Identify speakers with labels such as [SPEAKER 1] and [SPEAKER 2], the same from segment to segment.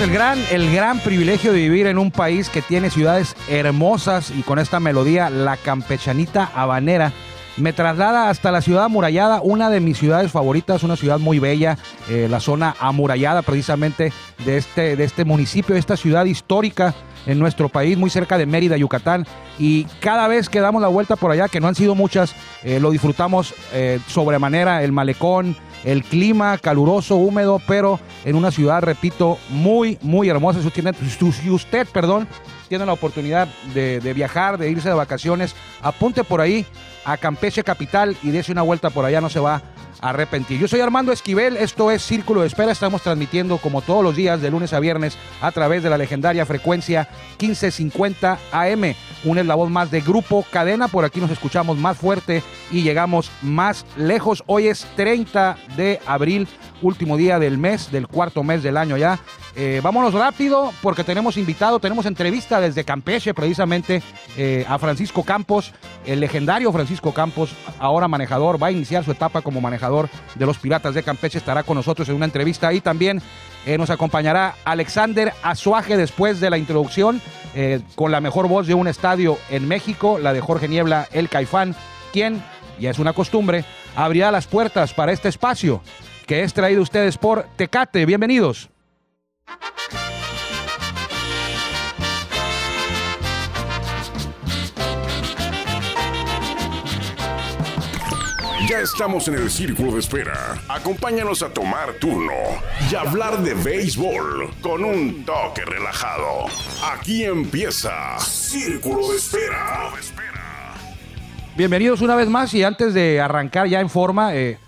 [SPEAKER 1] el gran, el gran privilegio de vivir en un país que tiene ciudades hermosas y con esta melodía, la campechanita habanera, me traslada hasta la ciudad amurallada, una de mis ciudades favoritas, una ciudad muy bella, eh, la zona amurallada precisamente de este, de este municipio, esta ciudad histórica en nuestro país, muy cerca de Mérida, Yucatán. Y cada vez que damos la vuelta por allá, que no han sido muchas, eh, lo disfrutamos eh, sobremanera, el malecón, el clima caluroso, húmedo, pero en una ciudad, repito, muy, muy hermosa. Si usted, perdón, tiene la oportunidad de, de, viajar, de irse de vacaciones, apunte por ahí a Campeche Capital y dése una vuelta por allá, no se va arrepentir. Yo soy Armando Esquivel, esto es Círculo de Espera, estamos transmitiendo como todos los días de lunes a viernes a través de la legendaria frecuencia 1550 AM, un eslabón más de Grupo Cadena, por aquí nos escuchamos más fuerte y llegamos más lejos. Hoy es 30 de abril, último día del mes, del cuarto mes del año ya. Eh, vámonos rápido porque tenemos invitado, tenemos entrevista desde Campeche precisamente eh, a Francisco Campos, el legendario Francisco Campos, ahora manejador, va a iniciar su etapa como manejador de los Piratas de Campeche, estará con nosotros en una entrevista y también eh, nos acompañará Alexander Azuaje después de la introducción con la mejor voz de un estadio en México, la de Jorge Niebla, el Caifán, quien, ya es una costumbre, abrirá las puertas para este espacio que es traído a ustedes por Tecate. Bienvenidos.
[SPEAKER 2] Ya estamos en el círculo de espera. Acompáñanos a tomar turno y hablar de béisbol con un toque relajado. Aquí empieza Círculo de Espera.
[SPEAKER 1] Bienvenidos una vez más y antes de arrancar ya en forma, eh,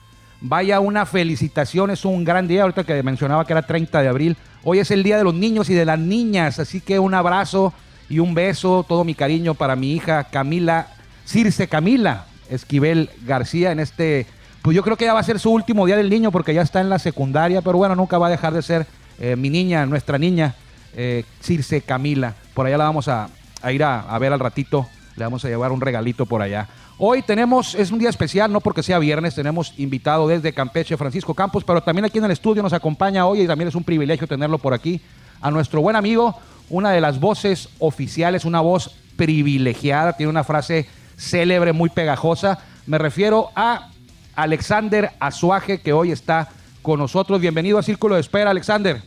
[SPEAKER 1] vaya una felicitación, es un gran día, ahorita que mencionaba que era 30 de abril, hoy es el Día de los Niños y de las Niñas, así que un abrazo y un beso, todo mi cariño para mi hija Camila, Circe Camila, Esquivel García en este, pues yo creo que ya va a ser su último día del niño porque ya está en la secundaria, pero bueno, nunca va a dejar de ser eh, mi niña, nuestra niña, eh, Circe Camila. Por allá la vamos a, ir a, a, ver al ratito, le vamos a llevar un regalito por allá. Hoy tenemos, es un día especial, no porque sea viernes, tenemos invitado desde Campeche Francisco Campos, pero también aquí en el estudio nos acompaña hoy y también es un privilegio tenerlo por aquí, a nuestro buen amigo, una de las voces oficiales, una voz privilegiada, tiene una frase célebre, muy pegajosa. Me refiero a Alexander Azuaje, que hoy está con nosotros. Bienvenido a Círculo de Espera, Alexander.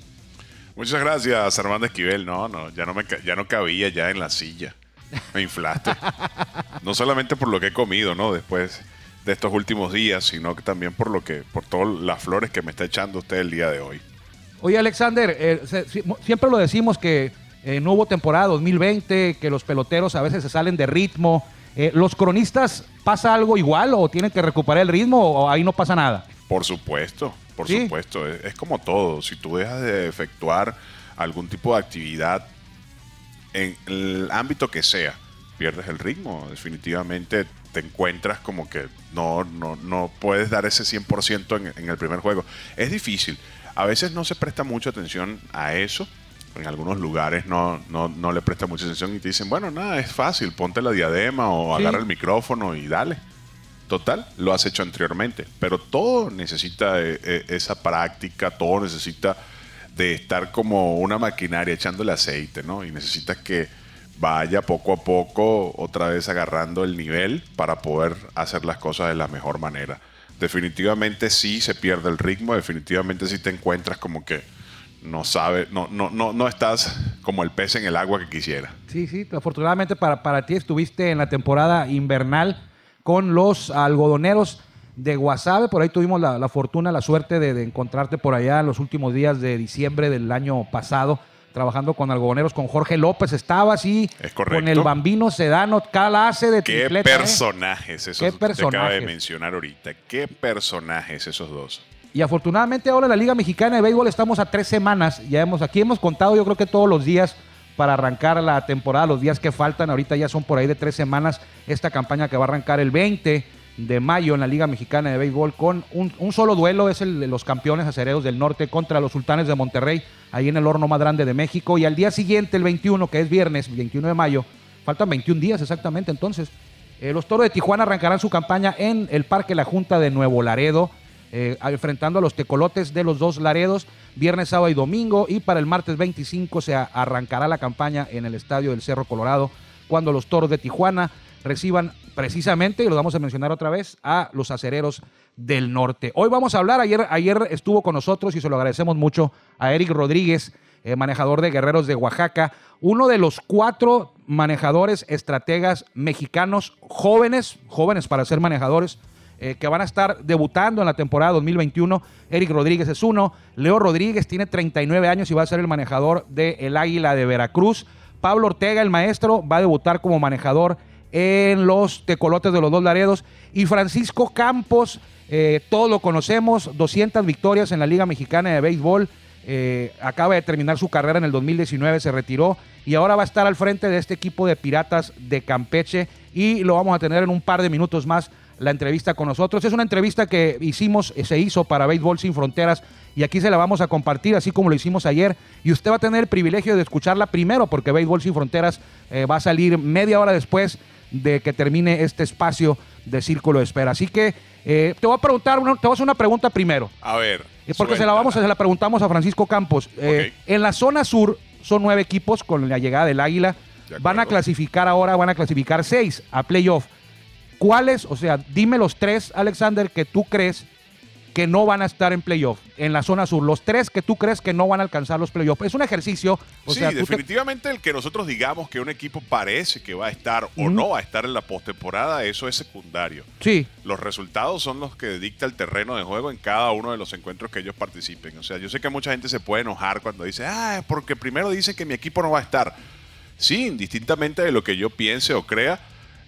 [SPEAKER 3] Muchas gracias, Armando Esquivel. No, no, ya no, me, ya no cabía ya en la silla. Me inflaste. no solamente por lo que he comido, ¿no? Después de estos últimos días, sino que también por lo que, por todas las flores que me está echando usted el día de hoy.
[SPEAKER 1] Oye, Alexander, eh, se, siempre lo decimos que eh, no hubo temporada 2020, que los peloteros a veces se salen de ritmo, eh, ¿Los cronistas pasa algo igual o tienen que recuperar el ritmo o ahí no pasa nada?
[SPEAKER 3] Por supuesto, por ¿Sí? supuesto. Es, es, como todo. Si tú dejas de efectuar algún tipo de actividad en el ámbito que sea, pierdes el ritmo. Definitivamente te encuentras como que no, no, no puedes dar ese 100% en, en el primer juego. Es difícil. A veces no se presta mucha atención a eso en algunos lugares no, no, no, le presta mucha atención y te dicen, bueno, nada, es fácil, ponte la diadema o sí. agarra el micrófono y dale. Total, lo has hecho anteriormente, pero todo necesita eh, eh, esa práctica, todo necesita de estar como una maquinaria echándole aceite, ¿no? Y necesitas que vaya poco a poco otra vez agarrando el nivel para poder hacer las cosas de la mejor manera. Definitivamente sí se pierde el ritmo, definitivamente sí te encuentras como que no sabe, no, no, no, no estás como el pez en el agua que quisiera.
[SPEAKER 1] Sí, sí, afortunadamente para, para ti estuviste en la temporada invernal con los algodoneros de Guasave, por ahí tuvimos la, la fortuna, la suerte de, de, encontrarte por allá en los últimos días de diciembre del año pasado, trabajando con algodoneros, con Jorge López, estaba así, con el bambino Sedano, clase de
[SPEAKER 3] ¿Qué
[SPEAKER 1] tripleta,
[SPEAKER 3] personajes esos
[SPEAKER 1] ¿Qué personajes?
[SPEAKER 3] acaba de mencionar ahorita? ¿Qué personajes esos dos?
[SPEAKER 1] Y afortunadamente ahora en la Liga Mexicana de Béisbol estamos a tres semanas. Ya hemos, aquí hemos contado yo creo que todos los días para arrancar la temporada, los días que faltan. Ahorita ya son por ahí de tres semanas esta campaña que va a arrancar el 20 de mayo en la Liga Mexicana de Béisbol con un, solo duelo, es el de los campeones acereros del norte contra los sultanes de Monterrey, ahí en el horno más grande de México. Y al día siguiente, el 21, que es viernes, 21 de mayo, faltan 21 días exactamente entonces. Eh, los toros de Tijuana arrancarán su campaña en el Parque La Junta de Nuevo Laredo. Eh, enfrentando a los tecolotes de los dos Laredos, viernes, sábado y domingo. Y para el martes 25 se arrancará la campaña en el estadio del Cerro Colorado, cuando los toros de Tijuana reciban precisamente, y lo vamos a mencionar otra vez, a los acereros del norte. Hoy vamos a hablar, ayer, ayer estuvo con nosotros y se lo agradecemos mucho a Eric Rodríguez, eh, manejador de Guerreros de Oaxaca, uno de los cuatro manejadores estrategas mexicanos jóvenes, jóvenes para ser manejadores, eh, que van a estar debutando en la temporada 2021. Eric Rodríguez es uno, Leo Rodríguez tiene 39 años y va a ser el manejador de El Águila de Veracruz. Pablo Ortega, el maestro, va a debutar como manejador en los tecolotes de los dos Laredos. Y Francisco Campos, eh, todos lo conocemos, 200 victorias en la Liga Mexicana de Béisbol. Eh, acaba de terminar su carrera en el 2019, se retiró y ahora va a estar al frente de este equipo de Piratas de Campeche y lo vamos a tener en un par de minutos más la entrevista con nosotros. Es una entrevista que hicimos, se hizo para Béisbol Sin Fronteras y aquí se la vamos a compartir, así como lo hicimos ayer. Y usted va a tener el privilegio de escucharla primero, porque Béisbol Sin Fronteras eh, va a salir media hora después de que termine este espacio de Círculo de Espera. Así que eh, te voy a preguntar, te voy a hacer una pregunta primero.
[SPEAKER 3] A ver.
[SPEAKER 1] Eh, porque se la, vamos, se la preguntamos a Francisco Campos. En la zona sur son nueve equipos con la llegada del Águila. Van a clasificar ahora, van a clasificar seis a playoff. ¿Cuáles? O sea, dime los tres, Alexander, que tú crees que no van a estar en playoff en la zona sur. Los tres que tú crees que no van a alcanzar los playoffs. Es un ejercicio.
[SPEAKER 3] sí, definitivamente el que nosotros digamos que un equipo parece que va a estar o no va a estar en la postemporada, eso es secundario.
[SPEAKER 1] Sí.
[SPEAKER 3] Los resultados son los que dicta el terreno de juego en cada uno de los encuentros que ellos participen. O sea, yo sé que mucha gente se puede enojar cuando dice, ah, porque primero dice que mi equipo no va a estar. Sí, indistintamente de lo que yo piense o crea,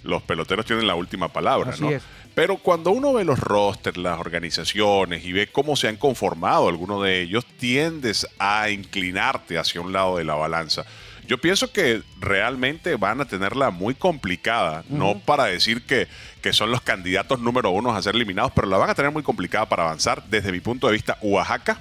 [SPEAKER 3] los peloteros tienen la última palabra, ¿no? Pero cuando uno ve los rosters, las organizaciones y ve cómo se han conformado algunos de ellos, tiendes a inclinarte hacia un lado de la balanza. Yo pienso que realmente van a tenerla muy complicada, no para decir que, que son los candidatos número uno a ser eliminados, pero la van a tener muy complicada para avanzar desde mi punto de vista Oaxaca,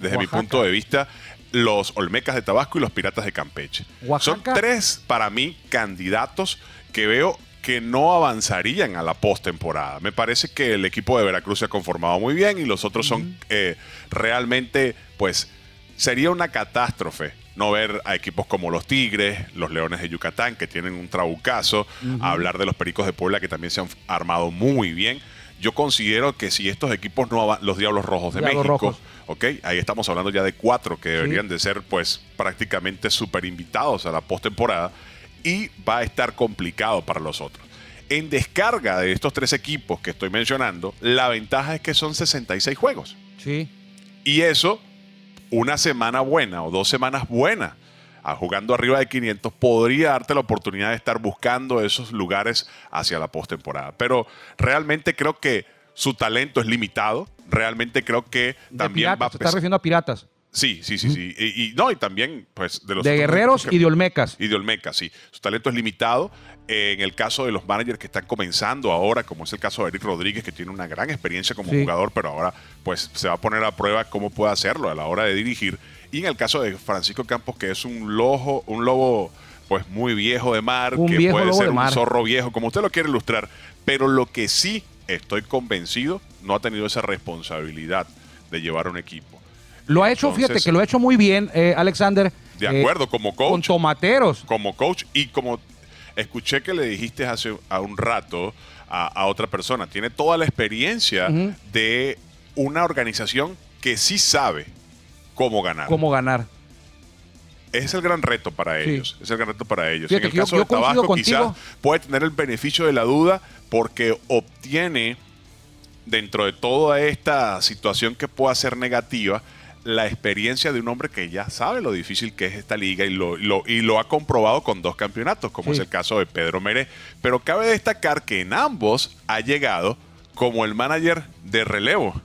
[SPEAKER 3] desde mi punto de vista los Olmecas de Tabasco y los Piratas de Campeche. Son tres para mí candidatos que veo que no avanzarían a la postemporada. Me parece que el equipo de Veracruz se ha conformado muy bien y los otros son eh, realmente, pues, sería una catástrofe no ver a equipos como los Tigres, los Leones de Yucatán, que tienen un trabucazo, hablar de los Pericos de Puebla, que también se han armado muy bien. Yo considero que si estos equipos no los Diablos Rojos de México, ok, ahí estamos hablando ya de cuatro que deberían de ser, pues, prácticamente super invitados a la postemporada y va a estar complicado para los otros. En descarga de estos tres equipos que estoy mencionando, la ventaja es que son 66 juegos.
[SPEAKER 1] Sí.
[SPEAKER 3] Y eso, una semana buena o dos semanas buenas, jugando arriba de 500, podría darte la oportunidad de estar buscando esos lugares hacia la postemporada. Pero realmente creo que su talento es limitado. Realmente creo que también
[SPEAKER 1] va a. Está refiriendo a piratas.
[SPEAKER 3] Sí, sí, sí, sí. Y, no, y también, pues,
[SPEAKER 1] de los. De guerreros y de Olmecas.
[SPEAKER 3] Y de Olmecas, sí. Su talento es limitado. en el caso de los managers que están comenzando ahora, como es el caso de Eric Rodríguez, que tiene una gran experiencia como jugador, pero ahora, pues, se va a poner a prueba cómo puede hacerlo a la hora de dirigir. Y en el caso de Francisco Campos, que es un lobo, un lobo, pues, muy viejo de mar, que puede ser un zorro viejo, como usted lo quiere ilustrar. Pero lo que sí estoy convencido, no ha tenido esa responsabilidad de llevar un equipo
[SPEAKER 1] lo ha hecho, fíjate que lo ha hecho muy bien, eh, Alexander.
[SPEAKER 3] De acuerdo, como coach.
[SPEAKER 1] Con tomateros.
[SPEAKER 3] Como coach y como escuché que le dijiste hace a un rato a, otra persona, tiene toda la experiencia de una organización que sí sabe cómo ganar.
[SPEAKER 1] Cómo ganar.
[SPEAKER 3] Es el gran reto para ellos. Es el gran reto para ellos. en el caso de Tabasco, quizás puede tener el beneficio de la duda porque obtiene, dentro de toda esta situación que pueda ser negativa, la experiencia de un hombre que ya sabe lo difícil que es esta liga y lo, y lo ha comprobado con dos campeonatos, como es el caso de Pedro Mere. Pero cabe destacar que en ambos ha llegado como el manager de relevo.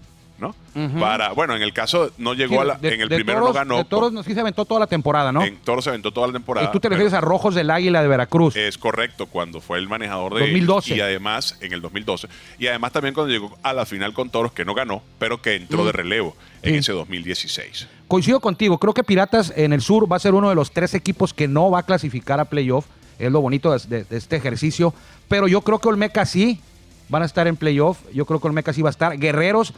[SPEAKER 3] Bueno, en el caso no llegó a la, en el primero no ganó.
[SPEAKER 1] De Toros sí se aventó toda la temporada, ¿no?
[SPEAKER 3] En Toros se aventó toda la temporada.
[SPEAKER 1] Y tú te refieres a Rojos del Águila de Veracruz.
[SPEAKER 3] Es correcto, cuando fue el manejador de
[SPEAKER 1] 2012.
[SPEAKER 3] y además en el 2012 y además también cuando llegó a la final con Toros que no ganó, pero que entró de relevo en ese 2016.
[SPEAKER 1] Coincido contigo, creo que Piratas en el sur va a ser uno de los tres equipos que no va a clasificar a playoff. Es lo bonito de, este ejercicio. Pero yo creo que Olmeca sí van a estar en playoff. Yo creo que Olmeca sí va a estar. Guerreros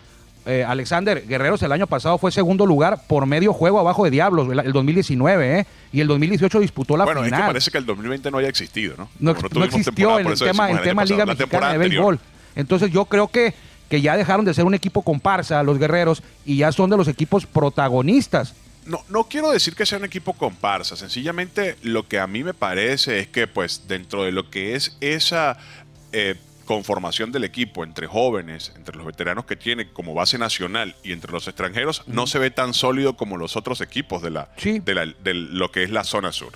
[SPEAKER 1] eh, Alexander, Guerreros el año pasado fue segundo lugar por medio juego abajo de Diablos, el, 2019, ¿eh? Y el 2018 disputó la final. Bueno, es que
[SPEAKER 3] parece que el 2020 no haya existido, ¿no?
[SPEAKER 1] No, existió en el tema Liga Mexicana de Béisbol. Entonces yo creo que, que ya dejaron de ser un equipo comparsa los Guerreros y ya son de los equipos protagonistas.
[SPEAKER 3] No, no quiero decir que sea un equipo comparsa, sencillamente lo que a mí me parece es que pues dentro de lo que es esa eh, conformación del equipo entre jóvenes, entre los veteranos que tiene como base nacional y entre los extranjeros, no se ve tan sólido como los otros equipos de, la, de, lo que es la zona sur.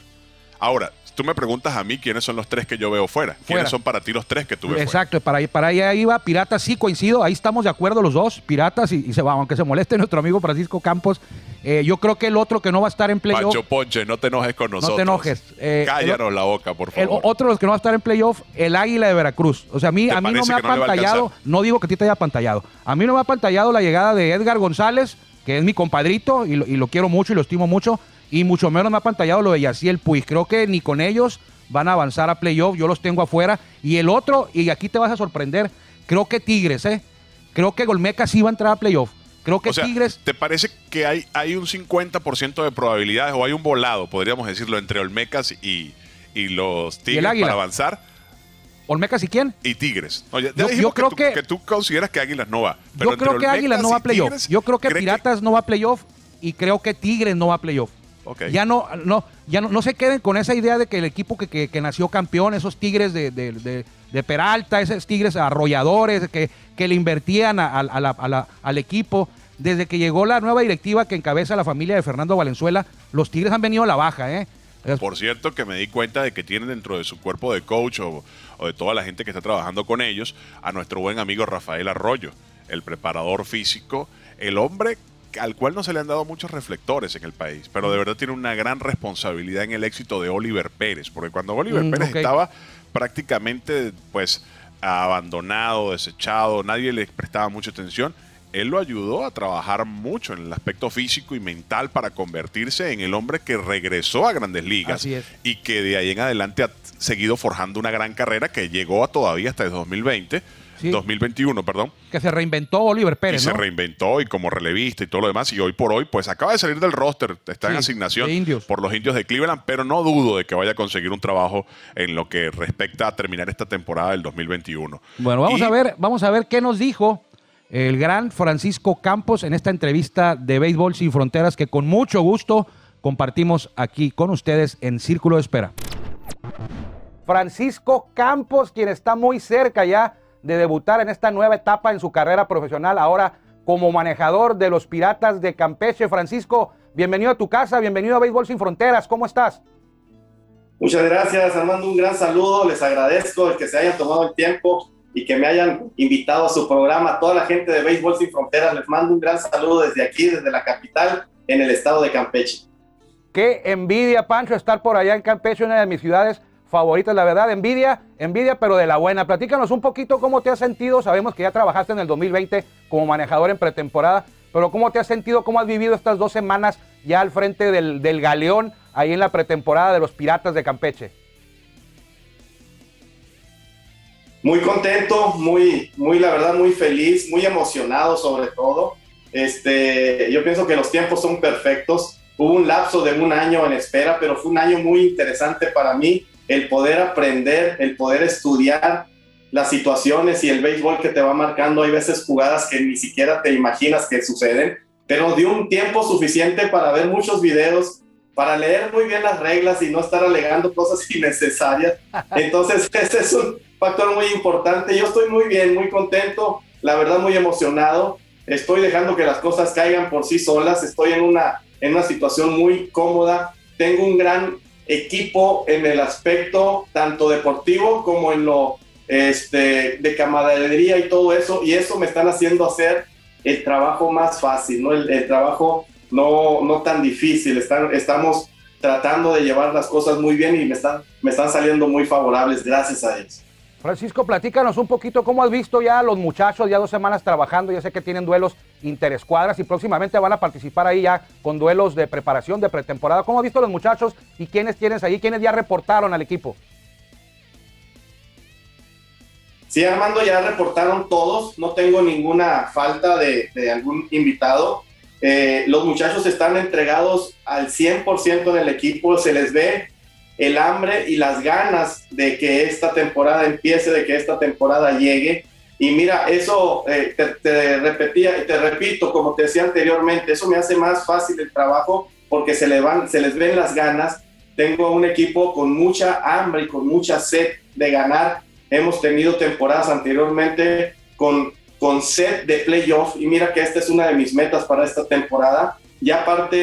[SPEAKER 3] Ahora, tú me preguntas a mí quiénes son los tres que yo veo fuera. ¿Quiénes son para ti los tres que tú ves
[SPEAKER 1] Exacto, para, para allá iba Piratas, sí coincido, ahí estamos de acuerdo los dos, Piratas, y, se va, aunque se moleste nuestro amigo Francisco Campos, eh, yo creo que el otro que no va a estar en playoff.
[SPEAKER 3] Pancho Ponche, no te enojes con nosotros.
[SPEAKER 1] No te enojes.
[SPEAKER 3] Eh, Cállanos la boca, por favor.
[SPEAKER 1] otro de los que no va a estar en playoff, el Águila de Veracruz. O sea, a mí, a mí no me ha pantallado, no digo que a ti te haya pantallado, a mí no me ha pantallado la llegada de Edgar González, que es mi compadrito y lo, quiero mucho y lo estimo mucho, y mucho menos me ha pantallado lo de Yaciel Puig. Creo que ni con ellos van a avanzar a playoff, yo los tengo afuera. Y el otro, y aquí te vas a sorprender, creo que Tigres, ¿eh? Creo que Golmeca sí va a entrar a playoff. Creo que Tigres.
[SPEAKER 3] ¿Te parece que hay, hay un 50% de probabilidades o hay un volado, podríamos decirlo, entre Olmecas y, los Tigres para avanzar?
[SPEAKER 1] ¿Olmecas y quién?
[SPEAKER 3] Y Tigres. yo, creo que tú, consideras que Águilas no va.
[SPEAKER 1] yo creo que Águilas no va a playoff. Yo creo que Piratas no va a playoff y creo que Tigres no va a playoff. Ya no, no, ya no, se queden con esa idea de que el equipo que, nació campeón, esos Tigres de, de, Peralta, esos Tigres arrolladores que, que le invertían al equipo. Desde que llegó la nueva directiva que encabeza la familia de Fernando Valenzuela, los Tigres han venido a la baja, ¿eh?
[SPEAKER 3] Por cierto, que me di cuenta de que tienen dentro de su cuerpo de coach o, o, de toda la gente que está trabajando con ellos a nuestro buen amigo Rafael Arroyo, el preparador físico, el hombre al cual no se le han dado muchos reflectores en el país, pero de verdad tiene una gran responsabilidad en el éxito de Oliver Pérez, porque cuando Oliver mm, Pérez estaba prácticamente pues abandonado, desechado, nadie le prestaba mucha atención, él lo ayudó a trabajar mucho en el aspecto físico y mental para convertirse en el hombre que regresó a grandes ligas y que de ahí en adelante ha seguido forjando una gran carrera que llegó a todavía hasta el 2020 2021, perdón.
[SPEAKER 1] Que se reinventó Oliver Pérez.
[SPEAKER 3] Y se reinventó y como relevista y todo lo demás. Y hoy por hoy, pues acaba de salir del roster, está en asignación por los indios de Cleveland, pero no dudo de que vaya a conseguir un trabajo en lo que respecta a terminar esta temporada del 2021.
[SPEAKER 1] Bueno, vamos a ver, vamos a ver qué nos dijo el gran Francisco Campos en esta entrevista de Béisbol Sin Fronteras que con mucho gusto compartimos aquí con ustedes en Círculo de Espera. Francisco Campos, quien está muy cerca ya de debutar en esta nueva etapa en su carrera profesional, ahora como manejador de los Piratas de Campeche. Francisco, bienvenido a tu casa, bienvenido a Béisbol Sin Fronteras, ¿cómo estás?
[SPEAKER 4] Muchas gracias, Armando, un gran saludo, les agradezco el que se hayan tomado el tiempo y que me hayan invitado a su programa. Toda la gente de Béisbol Sin Fronteras, les mando un gran saludo desde aquí, desde la capital, en el estado de Campeche.
[SPEAKER 1] Qué envidia, Pancho, estar por allá en Campeche, una de mis ciudades favoritas, la verdad, envidia, envidia, pero de la buena. Platícanos un poquito cómo te has sentido. Sabemos que ya trabajaste en el 2020 como manejador en pretemporada, pero cómo te has sentido, cómo has vivido estas dos semanas ya al frente del, del galeón, ahí en la pretemporada de los Piratas de Campeche.
[SPEAKER 4] Muy contento, muy, muy, la verdad, muy feliz, muy emocionado sobre todo. Este, yo pienso que los tiempos son perfectos. Hubo un lapso de un año en espera, pero fue un año muy interesante para mí el poder aprender, el poder estudiar las situaciones y el béisbol que te va marcando. Hay veces jugadas que ni siquiera te imaginas que suceden, pero dio un tiempo suficiente para ver muchos videos, para leer muy bien las reglas y no estar alegando cosas innecesarias. Entonces, ese es un factor muy importante. Yo estoy muy bien, muy contento, la verdad muy emocionado. Estoy dejando que las cosas caigan por sí solas. Estoy en una, en una situación muy cómoda. Tengo un gran equipo en el aspecto tanto deportivo como en lo este, de camaradería y todo eso, y eso me están haciendo hacer el trabajo más fácil, ¿no? el, trabajo no, no tan difícil, Están, estamos tratando de llevar las cosas muy bien y me están, me están saliendo muy favorables gracias a ellos.
[SPEAKER 1] Francisco, platícanos un poquito cómo has visto ya los muchachos, ya dos semanas trabajando, ya sé que tienen duelos interescuadras y próximamente van a participar ahí ya con duelos de preparación de pretemporada. ¿Cómo has visto los muchachos y quiénes tienes ahí, quiénes ya reportaron al equipo?
[SPEAKER 4] Sí, Armando, ya reportaron todos, no tengo ninguna falta de, algún invitado. Eh, los muchachos están entregados al 100% en el equipo, se les ve el hambre y las ganas de que esta temporada empiece, de que esta temporada llegue. Y mira, eso eh, te, repetía y te repito, como te decía anteriormente, eso me hace más fácil el trabajo porque se, le van, se les ven las ganas. Tengo un equipo con mucha hambre y con mucha sed de ganar. Hemos tenido temporadas anteriormente con, con sed de playoff y mira que esta es una de mis metas para esta temporada ya aparte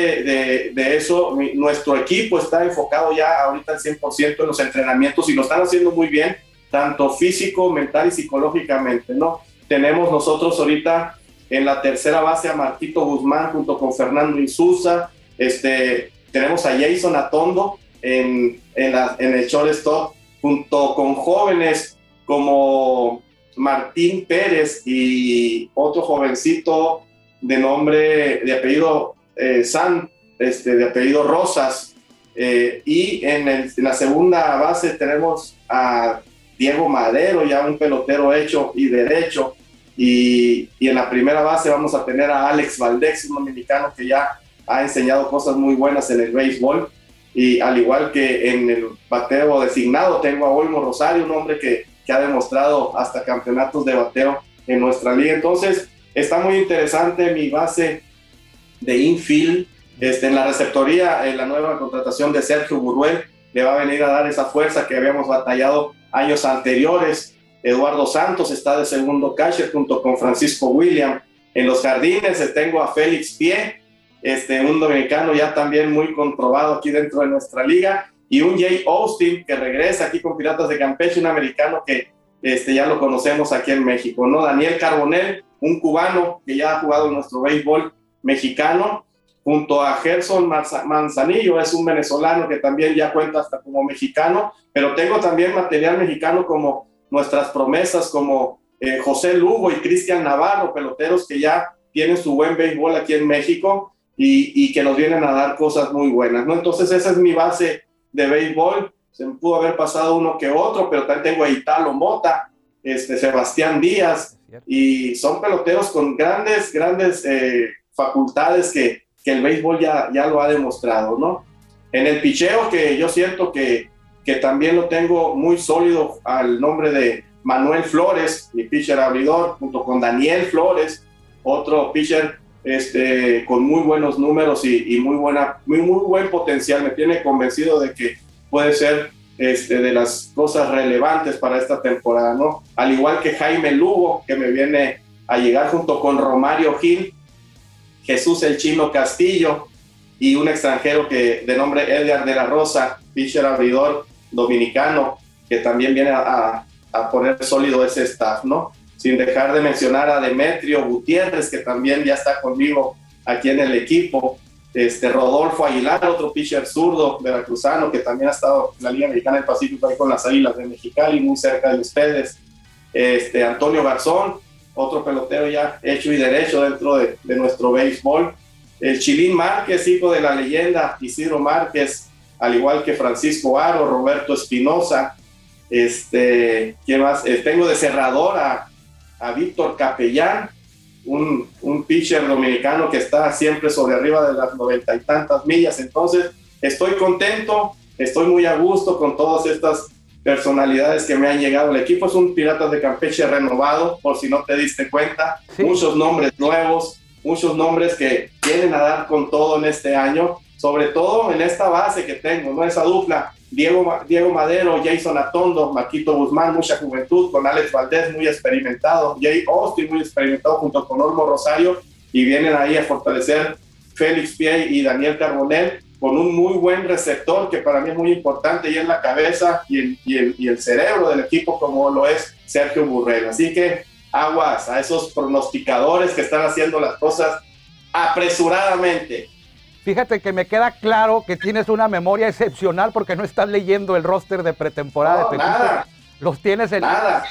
[SPEAKER 4] de, eso, nuestro equipo está enfocado ya ahorita al 100% en los entrenamientos y lo están haciendo muy bien, tanto físico, mental y psicológicamente, ¿no? Tenemos nosotros ahorita en la tercera base a Marquito Guzmán junto con Fernando Insusa, este, tenemos a Jason Atondo en, en, la, en el shortstop junto con jóvenes como Martín Pérez y otro jovencito de nombre, de apellido eh, San, este, de apellido Rosas. Eh, y en, la segunda base tenemos a Diego Madero, ya un pelotero hecho y derecho. Y, y, en la primera base vamos a tener a Alex Valdez, un dominicano que ya ha enseñado cosas muy buenas en el béisbol. Y al igual que en el bateo designado, tengo a Olmo Rosario, un hombre que, que ha demostrado hasta campeonatos de bateo en nuestra liga. Entonces, está muy interesante mi base de infield. Este, en la receptoría, en la nueva contratación de Sergio Buruel le va a venir a dar esa fuerza que habíamos batallado años anteriores. Eduardo Santos está de segundo catcher junto con Francisco William. En los jardines eh, tengo a Félix Pie, este, un dominicano ya también muy comprobado aquí dentro de nuestra liga, y un Jay Austin que regresa aquí con Piratas de Campeche, un americano que este, ya lo conocemos aquí en México, ¿no? Daniel Carbonell, un cubano que ya ha jugado en nuestro béisbol mexicano, junto a Gerson Manzanillo, es un venezolano que también ya cuenta hasta como mexicano, pero tengo también material mexicano como nuestras promesas, como eh, José Lugo y Cristian Navarro, peloteros que ya tienen su buen béisbol aquí en México y, que nos vienen a dar cosas muy buenas, ¿no? Entonces esa es mi base de béisbol, se me pudo haber pasado uno que otro, pero también tengo a Italo Mota, este, Sebastián Díaz, y son peloteros con grandes, grandes eh, facultades que, el béisbol ya, ya lo ha demostrado, ¿no? En el picheo, que yo siento que, que también lo tengo muy sólido al nombre de Manuel Flores, mi pitcher abridor, junto con Daniel Flores, otro pitcher este, con muy buenos números y, y, muy, buena, muy, muy buen potencial. Me tiene convencido de que puede ser este, de las cosas relevantes para esta temporada, ¿no? Al igual que Jaime Lugo, que me viene a llegar junto con Romario Gil, Jesús el Chino Castillo y un extranjero que de nombre Edgar de la Rosa, pitcher abridor dominicano, que también viene a, poner sólido ese staff, ¿no? Sin dejar de mencionar a Demetrio Gutiérrez, que también ya está conmigo aquí en el equipo. Este, Rodolfo Aguilar, otro pitcher zurdo veracruzano, que también ha estado en la Liga Mexicana del Pacífico ahí con las Águilas de Mexicali, muy cerca de ustedes. Este, Antonio Garzón, otro pelotero ya hecho y derecho dentro de, nuestro béisbol. El Chilín Márquez, hijo de la leyenda Isidro Márquez, al igual que Francisco Aro, Roberto Espinosa. Este, ¿quién más? Eh, tengo de cerrador a, a Víctor Capellán, un, un, pitcher dominicano que está siempre sobre arriba de las noventa y tantas millas. Entonces, estoy contento, estoy muy a gusto con todas estas personalidades que me han llegado. El equipo es un Piratas de Campeche renovado, por si no te diste cuenta. Muchos nombres nuevos, muchos nombres que vienen a dar con todo en este año, sobre todo en esta base que tengo, ¿no? Esa dupla, Diego, Diego Madero, Jason Atondo, Marquito Guzmán, mucha juventud, con Alex Valdés muy experimentado, Jay Austin muy experimentado junto con Olmo Rosario, y vienen ahí a fortalecer Félix Pie y Daniel Carbonell con un muy buen receptor que para mí es muy importante y es la cabeza y el, y el, y el cerebro del equipo como lo es Sergio Burrell. Así que aguas a esos pronosticadores que están haciendo las cosas apresuradamente.
[SPEAKER 1] Fíjate que me queda claro que tienes una memoria excepcional porque no estás leyendo el roster de pretemporada.
[SPEAKER 4] No, nada.
[SPEAKER 1] Los tienes en,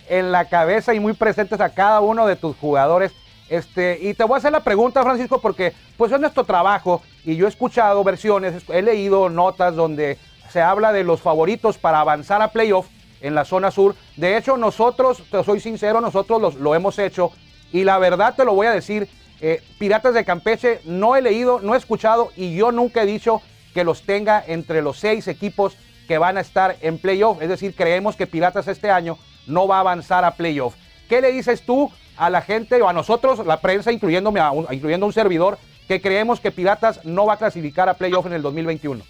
[SPEAKER 1] en la cabeza y muy presentes a cada uno de tus jugadores. Este, y te voy a hacer la pregunta, Francisco, porque pues es nuestro trabajo y yo he escuchado versiones, he leído notas donde se habla de los favoritos para avanzar a playoff en la zona sur. De hecho, nosotros, te soy sincero, nosotros lo hemos hecho y la verdad te lo voy a decir, eh, Piratas de Campeche no he leído, no he escuchado y yo nunca he dicho que los tenga entre los seis equipos que van a estar en playoff. Es decir, creemos que Piratas este año no va a avanzar a playoff. ¿Qué le dices tú a la gente o a nosotros, la prensa, incluyéndome a un, incluyendo un servidor, que creemos que Piratas no va a clasificar a playoff en el 2021?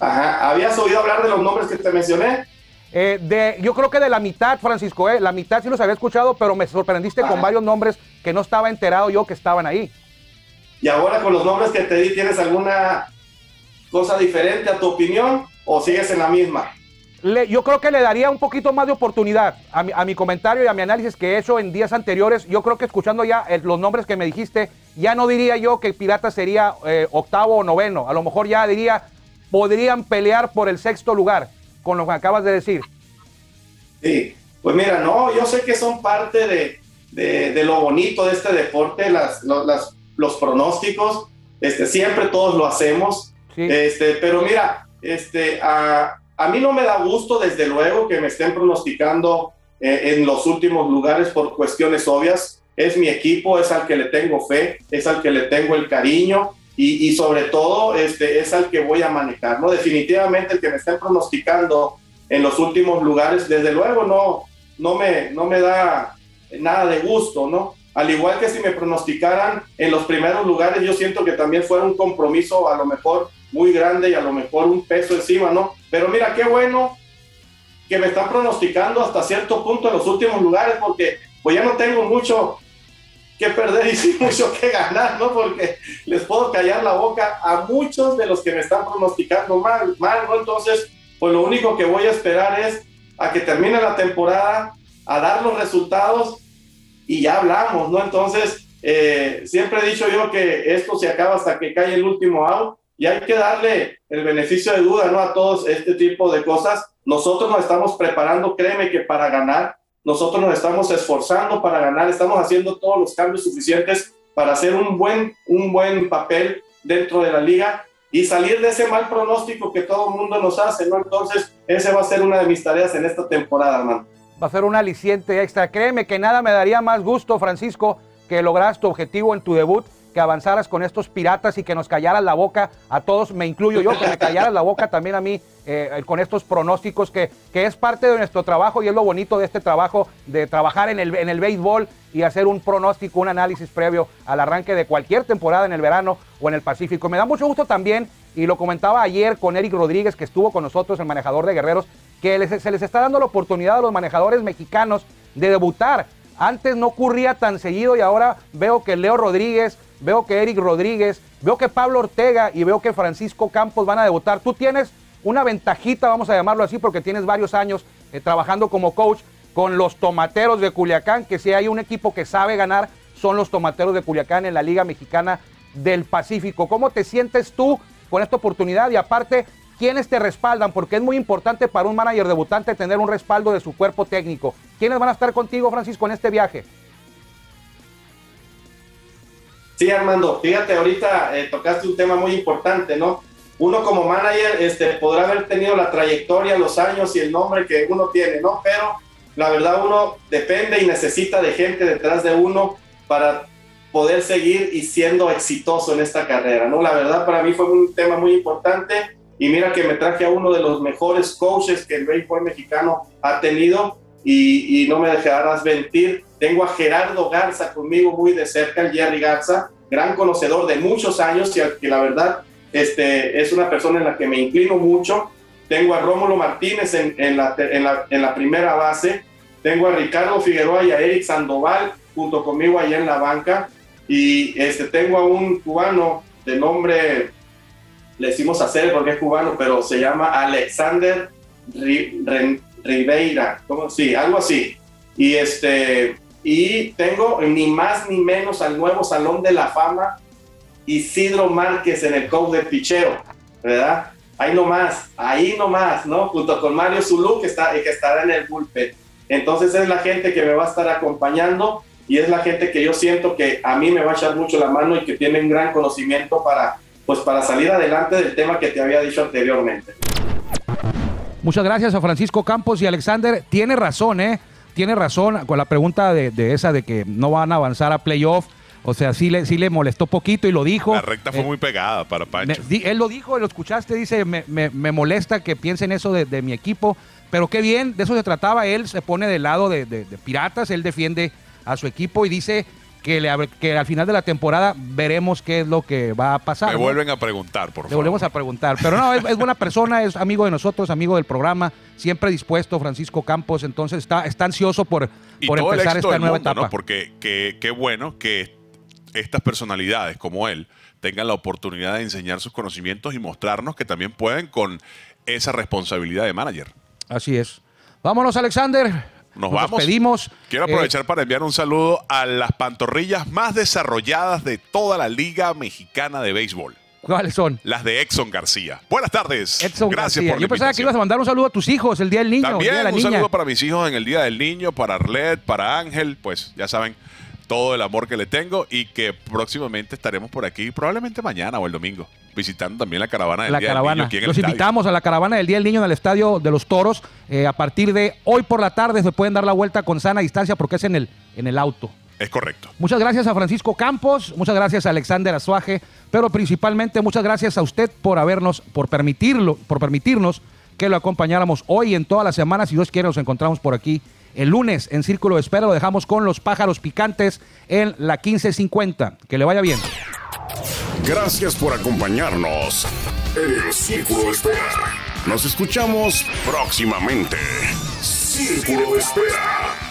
[SPEAKER 4] Ajá. ¿Habías oído hablar de los nombres que te mencioné?
[SPEAKER 1] Eh, de, yo creo que de la mitad, Francisco, eh, la mitad sí los había escuchado, pero me sorprendiste con varios nombres que no estaba enterado yo que estaban ahí.
[SPEAKER 4] Y ahora con los nombres que te di, ¿tienes alguna cosa diferente a tu opinión o sigues en la misma?
[SPEAKER 1] Yo creo que le daría un poquito más de oportunidad a mi, a mi, comentario y a mi análisis que he hecho en días anteriores. Yo creo que escuchando ya los nombres que me dijiste, ya no diría yo que Pirata sería eh, octavo o noveno. A lo mejor ya diría, podrían pelear por el sexto lugar con lo que acabas de decir.
[SPEAKER 4] Sí, pues mira, no, yo sé que son parte de, de, lo bonito de este deporte, las, las, los pronósticos, este, siempre todos lo hacemos, este, pero mira, este, a, a, mí no me da gusto, desde luego, que me estén pronosticando eh, en los últimos lugares por cuestiones obvias. Es mi equipo, es al que le tengo fe, es al que le tengo el cariño y, sobre todo este, es al que voy a manejar, ¿no? Definitivamente el que me estén pronosticando en los últimos lugares, desde luego no, no, me, no me da nada de gusto, ¿no? Al igual que si me pronosticaran en los primeros lugares, yo siento que también fuera un compromiso a lo mejor muy grande y a lo mejor un peso encima, ¿no? Pero mira, qué bueno que me están pronosticando hasta cierto punto en los últimos lugares, porque pues ya no tengo mucho, que perder y sin mucho que ganar, ¿no? Porque les puedo callar la boca a muchos de los que me están pronosticando mal, mal, ¿no? Entonces, pues lo único que voy a esperar es a que termine la temporada, a dar los resultados y ya hablamos, ¿no? Entonces, eh, siempre he dicho yo que esto se acaba hasta que cae el último out y hay que darle el beneficio de duda, ¿no? A todos este tipo de cosas. Nosotros nos estamos preparando, créeme que para ganar, nosotros nos estamos esforzando para ganar, estamos haciendo todos los cambios suficientes para hacer un buen, un buen papel dentro de la liga y salir de ese mal pronóstico que todo el mundo nos hace, ¿no? Entonces, ese va a ser una de mis tareas en esta temporada, hermano.
[SPEAKER 1] Va a ser un aliciente extra. Créeme que nada me daría más gusto, Francisco, que logras tu objetivo en tu debut que avanzaras con estos piratas y que nos callaras la boca a todos, me incluyo yo, que me callaras la boca también a mí eh, con estos pronósticos que, que es parte de nuestro trabajo y es lo bonito de este trabajo, de trabajar en el, en el béisbol y hacer un pronóstico, un análisis previo al arranque de cualquier temporada en el verano o en el Pacífico. Me da mucho gusto también, y lo comentaba ayer con Eric Rodríguez, que estuvo con nosotros, el manejador de guerreros, que se les está dando la oportunidad a los manejadores mexicanos de debutar. Antes no ocurría tan seguido y ahora veo que Leo Rodríguez, veo que Eric Rodríguez, veo que Pablo Ortega y veo que Francisco Campos van a debutar. Tú tienes una ventajita, vamos a llamarlo así, porque tienes varios años eh, trabajando como coach con los tomateros de Culiacán, que si hay un equipo que sabe ganar, son los tomateros de Culiacán en la Liga Mexicana del Pacífico. ¿Cómo te sientes tú con esta oportunidad? Y aparte, ¿quiénes te respaldan? Porque es muy importante para un manager debutante tener un respaldo de su cuerpo técnico. ¿Quiénes van a estar contigo, Francisco, en este viaje?
[SPEAKER 4] Sí, Armando, fíjate, ahorita eh, tocaste un tema muy importante, ¿no? Uno como manager este, podrá haber tenido la trayectoria, los años y el nombre que uno tiene, ¿no? Pero la verdad uno depende y necesita de gente detrás de uno para poder seguir y siendo exitoso en esta carrera, ¿no? La verdad para mí fue un tema muy importante y mira que me traje a uno de los mejores coaches que el béisbol mexicano ha tenido y, y no me dejarás mentir, tengo a Gerardo Garza conmigo muy de cerca, el Jerry Garza, gran conocedor de muchos años y que la verdad este, es una persona en la que me inclino mucho. Tengo a Rómulo Martínez en, en, la, en, la, en, la, primera base. Tengo a Ricardo Figueroa y a Eric Sandoval junto conmigo allá en la banca. Y este, tengo a un cubano de nombre, le decimos hacer porque es cubano, pero se llama Alexander Ribeira. ¿Cómo? Sí, algo así. Y este, y tengo ni más ni menos al nuevo Salón de la Fama, Isidro Márquez en el coach de picheo, ¿verdad? Ahí nomás, ahí nomás, ¿no? Junto con Mario Zulu, que, está, que estará en el bullpen. Entonces es la gente que me va a estar acompañando y es la gente que yo siento que a mí me va a echar mucho la mano y que tiene un gran conocimiento para, pues, para salir adelante del tema que te había dicho anteriormente.
[SPEAKER 1] Muchas gracias a Francisco Campos y Alexander. Tiene razón, ¿eh? Tiene razón con la pregunta de, esa de que no van a avanzar a playoff. O sea, sí le, sí le molestó poquito y lo dijo.
[SPEAKER 3] La recta fue eh, muy pegada para Pancho.
[SPEAKER 1] él lo dijo, lo escuchaste, dice, me, me, molesta que piensen eso de, mi equipo. Pero qué bien, de eso se trataba. Él se pone del lado de, de Piratas, él defiende a su equipo y dice que, le, que al final de la temporada veremos qué es lo que va a pasar.
[SPEAKER 3] Me vuelven a preguntar, por favor.
[SPEAKER 1] Le volvemos a preguntar. Pero no, es, buena persona, es amigo de nosotros, amigo del programa, siempre dispuesto, Francisco Campos. Entonces está, está ansioso por, por empezar esta nueva etapa.
[SPEAKER 3] Porque qué bueno que estas personalidades como él tengan la oportunidad de enseñar sus conocimientos y mostrarnos que también pueden con esa responsabilidad de manager.
[SPEAKER 1] Así es. Vámonos, Alexander.
[SPEAKER 3] Nos, vamos.
[SPEAKER 1] pedimos.
[SPEAKER 3] Quiero aprovechar eh, para enviar un saludo a las pantorrillas más desarrolladas de toda la Liga Mexicana de Béisbol.
[SPEAKER 1] ¿Cuáles son?
[SPEAKER 3] Las de Exxon García. Buenas tardes.
[SPEAKER 1] Edson Gracias por la Yo pensaba que ibas a mandar un saludo a tus hijos el Día del Niño.
[SPEAKER 3] También un saludo para mis hijos en el Día del Niño, para Arlet, para Ángel. Pues ya saben, todo el amor que le tengo y que próximamente estaremos por aquí, probablemente mañana o el domingo, visitando también la caravana del Día del Niño. Aquí
[SPEAKER 1] Los invitamos a la caravana del Día del Niño en el Estadio de los Toros. Eh, a partir de hoy por la tarde se pueden dar la vuelta con sana distancia porque es en el, en el auto.
[SPEAKER 3] Es correcto.
[SPEAKER 1] Muchas gracias a Francisco Campos, muchas gracias a Alexander Azuaje, pero principalmente muchas gracias a usted por habernos, por permitirlo, por permitirnos que lo acompañáramos hoy en todas las semanas. Si Dios quiere, nos encontramos por aquí el lunes en Círculo de Espera lo dejamos con los pájaros picantes en la 1550. Que le vaya bien.
[SPEAKER 2] Gracias por acompañarnos en el Círculo de Espera. Nos escuchamos próximamente. Círculo de Espera.